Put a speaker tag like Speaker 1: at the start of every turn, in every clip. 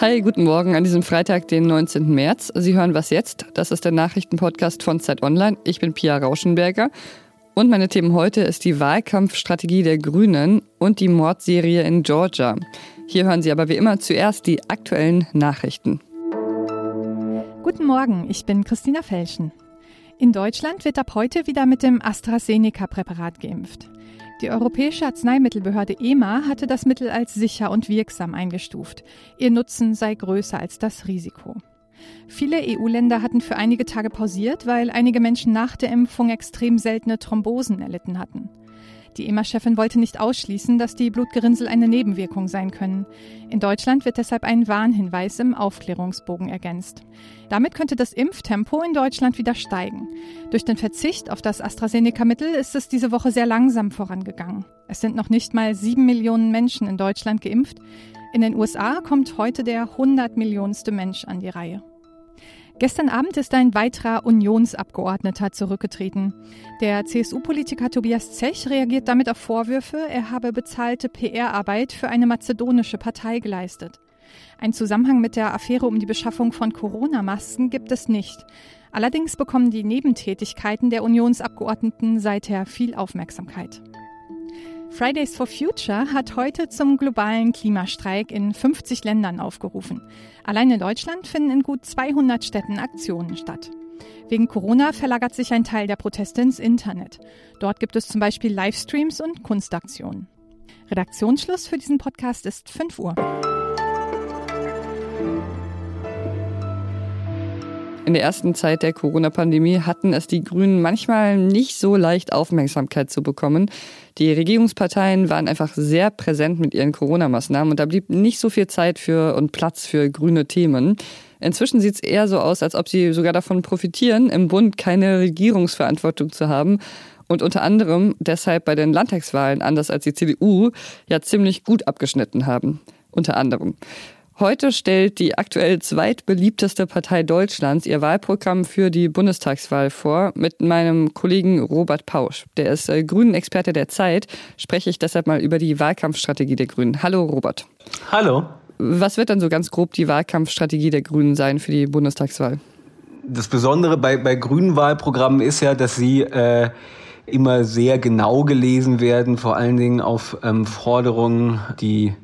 Speaker 1: Hi, guten Morgen an diesem Freitag, den 19. März. Sie hören was jetzt? Das ist der Nachrichtenpodcast von Zeit Online. Ich bin Pia Rauschenberger. Und meine Themen heute ist die Wahlkampfstrategie der Grünen und die Mordserie in Georgia. Hier hören Sie aber wie immer zuerst die aktuellen Nachrichten.
Speaker 2: Guten Morgen, ich bin Christina Felschen. In Deutschland wird ab heute wieder mit dem AstraZeneca-Präparat geimpft. Die Europäische Arzneimittelbehörde EMA hatte das Mittel als sicher und wirksam eingestuft. Ihr Nutzen sei größer als das Risiko. Viele EU-Länder hatten für einige Tage pausiert, weil einige Menschen nach der Impfung extrem seltene Thrombosen erlitten hatten. Die EMA-Chefin wollte nicht ausschließen, dass die Blutgerinnsel eine Nebenwirkung sein können. In Deutschland wird deshalb ein Warnhinweis im Aufklärungsbogen ergänzt. Damit könnte das Impftempo in Deutschland wieder steigen. Durch den Verzicht auf das AstraZeneca-Mittel ist es diese Woche sehr langsam vorangegangen. Es sind noch nicht mal sieben Millionen Menschen in Deutschland geimpft. In den USA kommt heute der 100 Millionste Mensch an die Reihe. Gestern Abend ist ein weiterer Unionsabgeordneter zurückgetreten. Der CSU-Politiker Tobias Zech reagiert damit auf Vorwürfe, er habe bezahlte PR-Arbeit für eine mazedonische Partei geleistet. Ein Zusammenhang mit der Affäre um die Beschaffung von Corona-Masken gibt es nicht. Allerdings bekommen die Nebentätigkeiten der Unionsabgeordneten seither viel Aufmerksamkeit. Fridays for Future hat heute zum globalen Klimastreik in 50 Ländern aufgerufen. Allein in Deutschland finden in gut 200 Städten Aktionen statt. Wegen Corona verlagert sich ein Teil der Proteste ins Internet. Dort gibt es zum Beispiel Livestreams und Kunstaktionen. Redaktionsschluss für diesen Podcast ist 5 Uhr.
Speaker 1: In der ersten Zeit der Corona-Pandemie hatten es die Grünen manchmal nicht so leicht, Aufmerksamkeit zu bekommen. Die Regierungsparteien waren einfach sehr präsent mit ihren Corona-Maßnahmen und da blieb nicht so viel Zeit für und Platz für grüne Themen. Inzwischen sieht es eher so aus, als ob sie sogar davon profitieren, im Bund keine Regierungsverantwortung zu haben und unter anderem deshalb bei den Landtagswahlen, anders als die CDU, ja ziemlich gut abgeschnitten haben. Unter anderem. Heute stellt die aktuell zweitbeliebteste Partei Deutschlands ihr Wahlprogramm für die Bundestagswahl vor. Mit meinem Kollegen Robert Pausch, der ist äh, Grünen-Experte der Zeit, spreche ich deshalb mal über die Wahlkampfstrategie der Grünen. Hallo Robert.
Speaker 3: Hallo.
Speaker 1: Was wird dann so ganz grob die Wahlkampfstrategie der Grünen sein für die Bundestagswahl?
Speaker 3: Das Besondere bei, bei grünen Wahlprogrammen ist ja, dass sie äh, immer sehr genau gelesen werden, vor allen Dingen auf ähm, Forderungen, die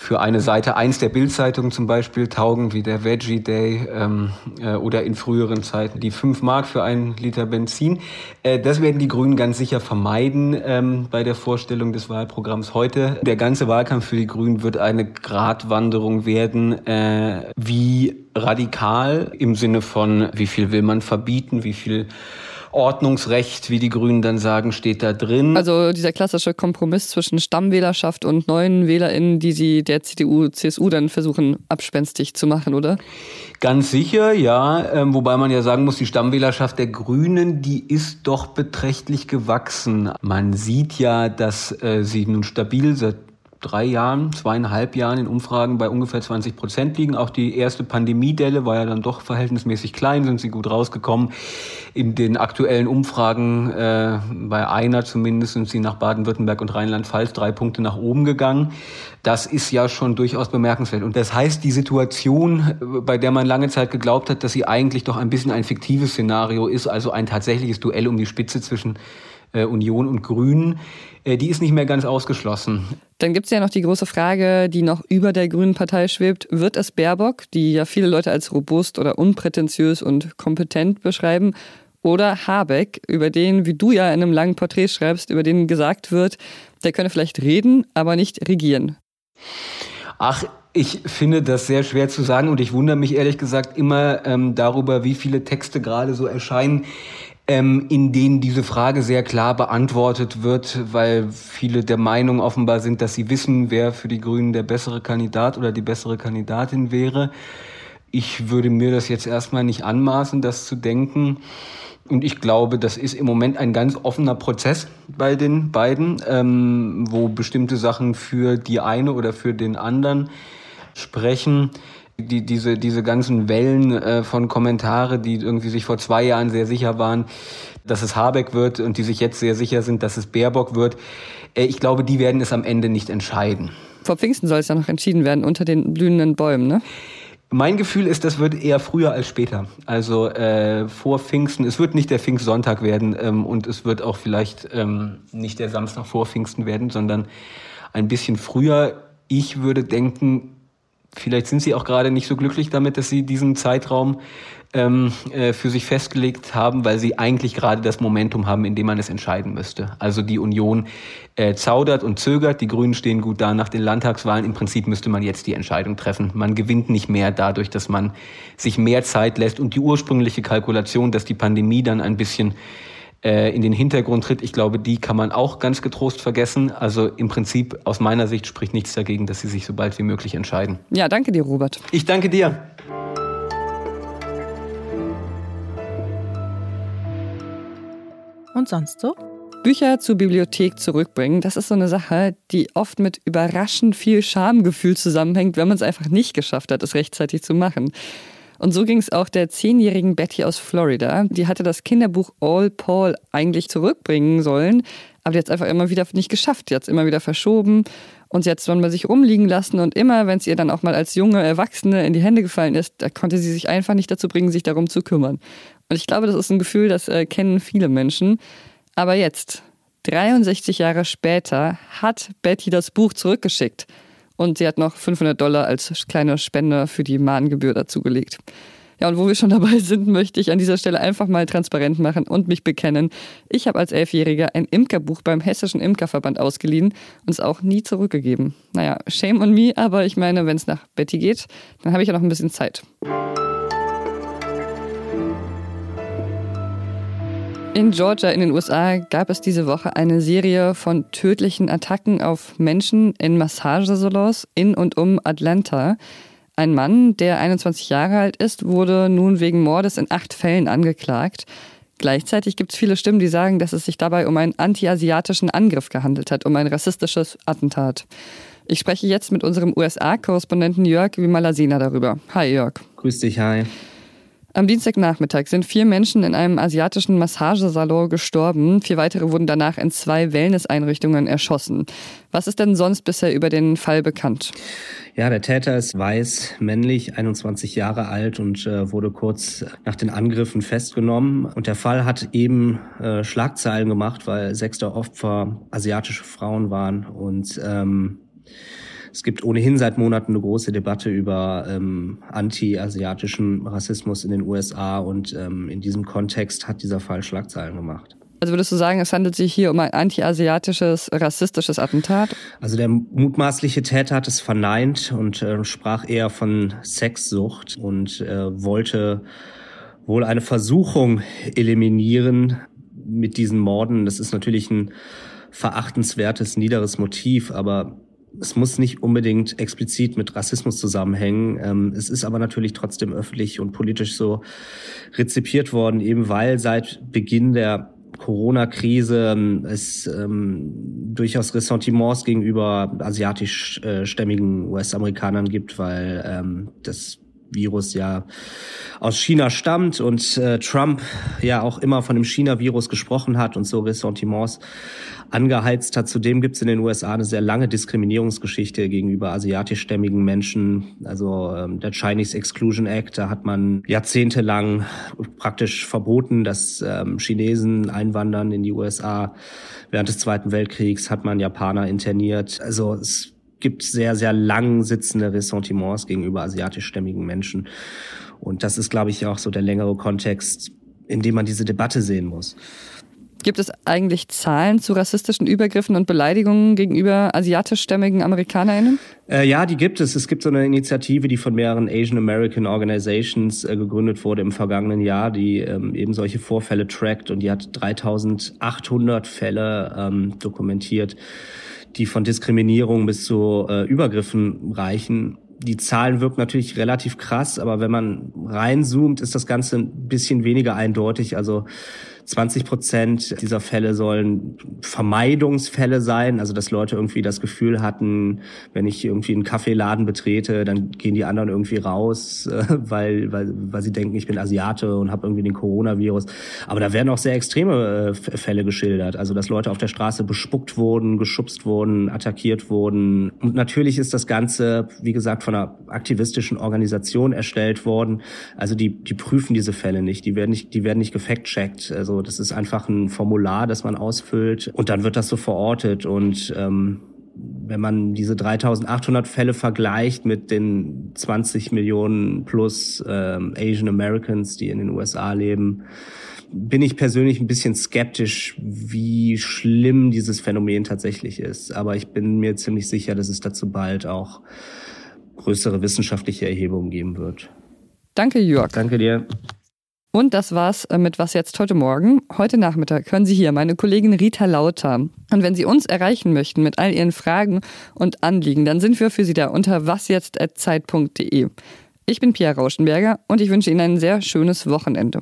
Speaker 3: für eine Seite eins der Bildzeitung zum Beispiel taugen, wie der Veggie Day ähm, äh, oder in früheren Zeiten die 5 Mark für einen Liter Benzin. Äh, das werden die Grünen ganz sicher vermeiden ähm, bei der Vorstellung des Wahlprogramms heute. Der ganze Wahlkampf für die Grünen wird eine Gratwanderung werden, äh, wie radikal im Sinne von, wie viel will man verbieten, wie viel Ordnungsrecht, wie die Grünen dann sagen, steht da drin.
Speaker 1: Also dieser klassische Kompromiss zwischen Stammwählerschaft und neuen WählerInnen, die sie der CDU, CSU dann versuchen, abspenstig zu machen, oder?
Speaker 3: Ganz sicher, ja. Ähm, wobei man ja sagen muss, die Stammwählerschaft der Grünen, die ist doch beträchtlich gewachsen. Man sieht ja, dass äh, sie nun stabil seit drei Jahren, zweieinhalb Jahren in Umfragen bei ungefähr 20 Prozent liegen. Auch die erste Pandemiedelle war ja dann doch verhältnismäßig klein, sind sie gut rausgekommen. In den aktuellen Umfragen, äh, bei einer zumindest, sind sie nach Baden-Württemberg und Rheinland-Pfalz drei Punkte nach oben gegangen. Das ist ja schon durchaus bemerkenswert. Und das heißt, die Situation, bei der man lange Zeit geglaubt hat, dass sie eigentlich doch ein bisschen ein fiktives Szenario ist, also ein tatsächliches Duell um die Spitze zwischen Union und Grünen, äh, die ist nicht mehr ganz ausgeschlossen.
Speaker 1: Dann gibt es ja noch die große Frage, die noch über der Grünen Partei schwebt. Wird es Baerbock, die ja viele Leute als robust oder unprätentiös und kompetent beschreiben, oder Habeck, über den, wie du ja in einem langen Porträt schreibst, über den gesagt wird, der könne vielleicht reden, aber nicht regieren?
Speaker 3: Ach, ich finde das sehr schwer zu sagen und ich wundere mich ehrlich gesagt immer ähm, darüber, wie viele Texte gerade so erscheinen, ähm, in denen diese Frage sehr klar beantwortet wird, weil viele der Meinung offenbar sind, dass sie wissen, wer für die Grünen der bessere Kandidat oder die bessere Kandidatin wäre. Ich würde mir das jetzt erstmal nicht anmaßen, das zu denken. Und ich glaube, das ist im Moment ein ganz offener Prozess bei den beiden, ähm, wo bestimmte Sachen für die eine oder für den anderen sprechen die, diese, diese ganzen Wellen äh, von Kommentare, die irgendwie sich vor zwei Jahren sehr sicher waren, dass es Habeck wird und die sich jetzt sehr sicher sind, dass es Baerbock wird, äh, ich glaube, die werden es am Ende nicht entscheiden.
Speaker 1: Vor Pfingsten soll es ja noch entschieden werden, unter den blühenden Bäumen, ne?
Speaker 3: Mein Gefühl ist, das wird eher früher als später. Also äh, vor Pfingsten. Es wird nicht der Pfingstsonntag werden ähm, und es wird auch vielleicht ähm, nicht der Samstag vor Pfingsten werden, sondern ein bisschen früher. Ich würde denken, vielleicht sind Sie auch gerade nicht so glücklich damit, dass Sie diesen Zeitraum ähm, äh, für sich festgelegt haben, weil sie eigentlich gerade das Momentum haben, in dem man es entscheiden müsste. Also die Union äh, zaudert und zögert, die Grünen stehen gut da nach den Landtagswahlen. Im Prinzip müsste man jetzt die Entscheidung treffen. Man gewinnt nicht mehr dadurch, dass man sich mehr Zeit lässt und die ursprüngliche Kalkulation, dass die Pandemie dann ein bisschen äh, in den Hintergrund tritt, ich glaube, die kann man auch ganz getrost vergessen. Also im Prinzip aus meiner Sicht spricht nichts dagegen, dass sie sich so bald wie möglich entscheiden.
Speaker 1: Ja, danke dir, Robert.
Speaker 3: Ich danke dir.
Speaker 2: Und sonst so?
Speaker 1: Bücher zur Bibliothek zurückbringen, das ist so eine Sache, die oft mit überraschend viel Schamgefühl zusammenhängt, wenn man es einfach nicht geschafft hat, es rechtzeitig zu machen. Und so ging es auch der zehnjährigen Betty aus Florida. Die hatte das Kinderbuch All Paul eigentlich zurückbringen sollen, aber die hat es einfach immer wieder nicht geschafft. Die hat es immer wieder verschoben und sie hat es dann bei sich rumliegen lassen. Und immer, wenn es ihr dann auch mal als junge Erwachsene in die Hände gefallen ist, da konnte sie sich einfach nicht dazu bringen, sich darum zu kümmern. Und ich glaube, das ist ein Gefühl, das äh, kennen viele Menschen. Aber jetzt, 63 Jahre später, hat Betty das Buch zurückgeschickt. Und sie hat noch 500 Dollar als kleine Spende für die Mahngebühr dazugelegt. Ja, und wo wir schon dabei sind, möchte ich an dieser Stelle einfach mal transparent machen und mich bekennen. Ich habe als Elfjähriger ein Imkerbuch beim Hessischen Imkerverband ausgeliehen und es auch nie zurückgegeben. Naja, shame on me, aber ich meine, wenn es nach Betty geht, dann habe ich ja noch ein bisschen Zeit. In Georgia in den USA gab es diese Woche eine Serie von tödlichen Attacken auf Menschen in Massagesalons in und um Atlanta. Ein Mann, der 21 Jahre alt ist, wurde nun wegen Mordes in acht Fällen angeklagt. Gleichzeitig gibt es viele Stimmen, die sagen, dass es sich dabei um einen anti-asiatischen Angriff gehandelt hat, um ein rassistisches Attentat. Ich spreche jetzt mit unserem USA-Korrespondenten Jörg Wimalasina darüber. Hi Jörg.
Speaker 4: Grüß dich, hi.
Speaker 1: Am Dienstagnachmittag sind vier Menschen in einem asiatischen Massagesalon gestorben. Vier weitere wurden danach in zwei Wellnesseinrichtungen erschossen. Was ist denn sonst bisher über den Fall bekannt?
Speaker 4: Ja, der Täter ist weiß, männlich, 21 Jahre alt und äh, wurde kurz nach den Angriffen festgenommen. Und der Fall hat eben äh, Schlagzeilen gemacht, weil sechs der Opfer asiatische Frauen waren und ähm, es gibt ohnehin seit Monaten eine große Debatte über ähm, anti-asiatischen Rassismus in den USA und ähm, in diesem Kontext hat dieser Fall Schlagzeilen gemacht.
Speaker 1: Also würdest du sagen, es handelt sich hier um ein anti-asiatisches, rassistisches Attentat?
Speaker 4: Also der mutmaßliche Täter hat es verneint und äh, sprach eher von Sexsucht und äh, wollte wohl eine Versuchung eliminieren mit diesen Morden. Das ist natürlich ein verachtenswertes, niederes Motiv, aber es muss nicht unbedingt explizit mit Rassismus zusammenhängen. Ähm, es ist aber natürlich trotzdem öffentlich und politisch so rezipiert worden, eben weil seit Beginn der Corona-Krise ähm, es ähm, durchaus Ressentiments gegenüber asiatischstämmigen äh, US-Amerikanern gibt, weil ähm, das Virus ja aus China stammt und äh, Trump ja auch immer von dem China-Virus gesprochen hat und so Ressentiments angeheizt hat. Zudem gibt es in den USA eine sehr lange Diskriminierungsgeschichte gegenüber asiatischstämmigen Menschen. Also ähm, der Chinese Exclusion Act, da hat man jahrzehntelang praktisch verboten, dass ähm, Chinesen einwandern in die USA. Während des Zweiten Weltkriegs hat man Japaner interniert. Also es gibt sehr, sehr lang sitzende Ressentiments gegenüber asiatischstämmigen Menschen. Und das ist, glaube ich, auch so der längere Kontext, in dem man diese Debatte sehen muss.
Speaker 1: Gibt es eigentlich Zahlen zu rassistischen Übergriffen und Beleidigungen gegenüber asiatischstämmigen AmerikanerInnen?
Speaker 4: Äh, ja, die gibt es. Es gibt so eine Initiative, die von mehreren Asian American Organizations äh, gegründet wurde im vergangenen Jahr, die ähm, eben solche Vorfälle trackt und die hat 3800 Fälle ähm, dokumentiert, die von Diskriminierung bis zu äh, Übergriffen reichen die Zahlen wirken natürlich relativ krass, aber wenn man reinzoomt, ist das Ganze ein bisschen weniger eindeutig. Also 20 Prozent dieser Fälle sollen Vermeidungsfälle sein, also dass Leute irgendwie das Gefühl hatten, wenn ich irgendwie einen Kaffeeladen betrete, dann gehen die anderen irgendwie raus, äh, weil, weil, weil sie denken, ich bin Asiate und habe irgendwie den Coronavirus. Aber da werden auch sehr extreme äh, Fälle geschildert, also dass Leute auf der Straße bespuckt wurden, geschubst wurden, attackiert wurden. Und natürlich ist das Ganze, wie gesagt, von einer aktivistischen Organisation erstellt worden. Also die, die prüfen diese Fälle nicht, die werden nicht, die werden nicht gefact-checkt. Also das ist einfach ein Formular, das man ausfüllt und dann wird das so verortet. Und ähm, wenn man diese 3800 Fälle vergleicht mit den 20 Millionen plus ähm, Asian Americans, die in den USA leben, bin ich persönlich ein bisschen skeptisch, wie schlimm dieses Phänomen tatsächlich ist. Aber ich bin mir ziemlich sicher, dass es dazu bald auch größere wissenschaftliche Erhebungen geben wird.
Speaker 1: Danke, Jörg.
Speaker 4: Danke dir.
Speaker 1: Und das war's äh, mit Was jetzt heute Morgen. Heute Nachmittag hören Sie hier meine Kollegin Rita Lauter. Und wenn Sie uns erreichen möchten mit all Ihren Fragen und Anliegen, dann sind wir für Sie da unter wasjetzt.zeit.de. Ich bin Pia Rauschenberger und ich wünsche Ihnen ein sehr schönes Wochenende.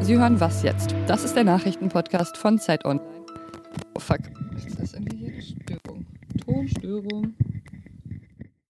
Speaker 1: Sie hören Was jetzt? Das ist der Nachrichtenpodcast von Zeit Online. Oh fuck, ist das irgendwie hier Störung? Tonstörung.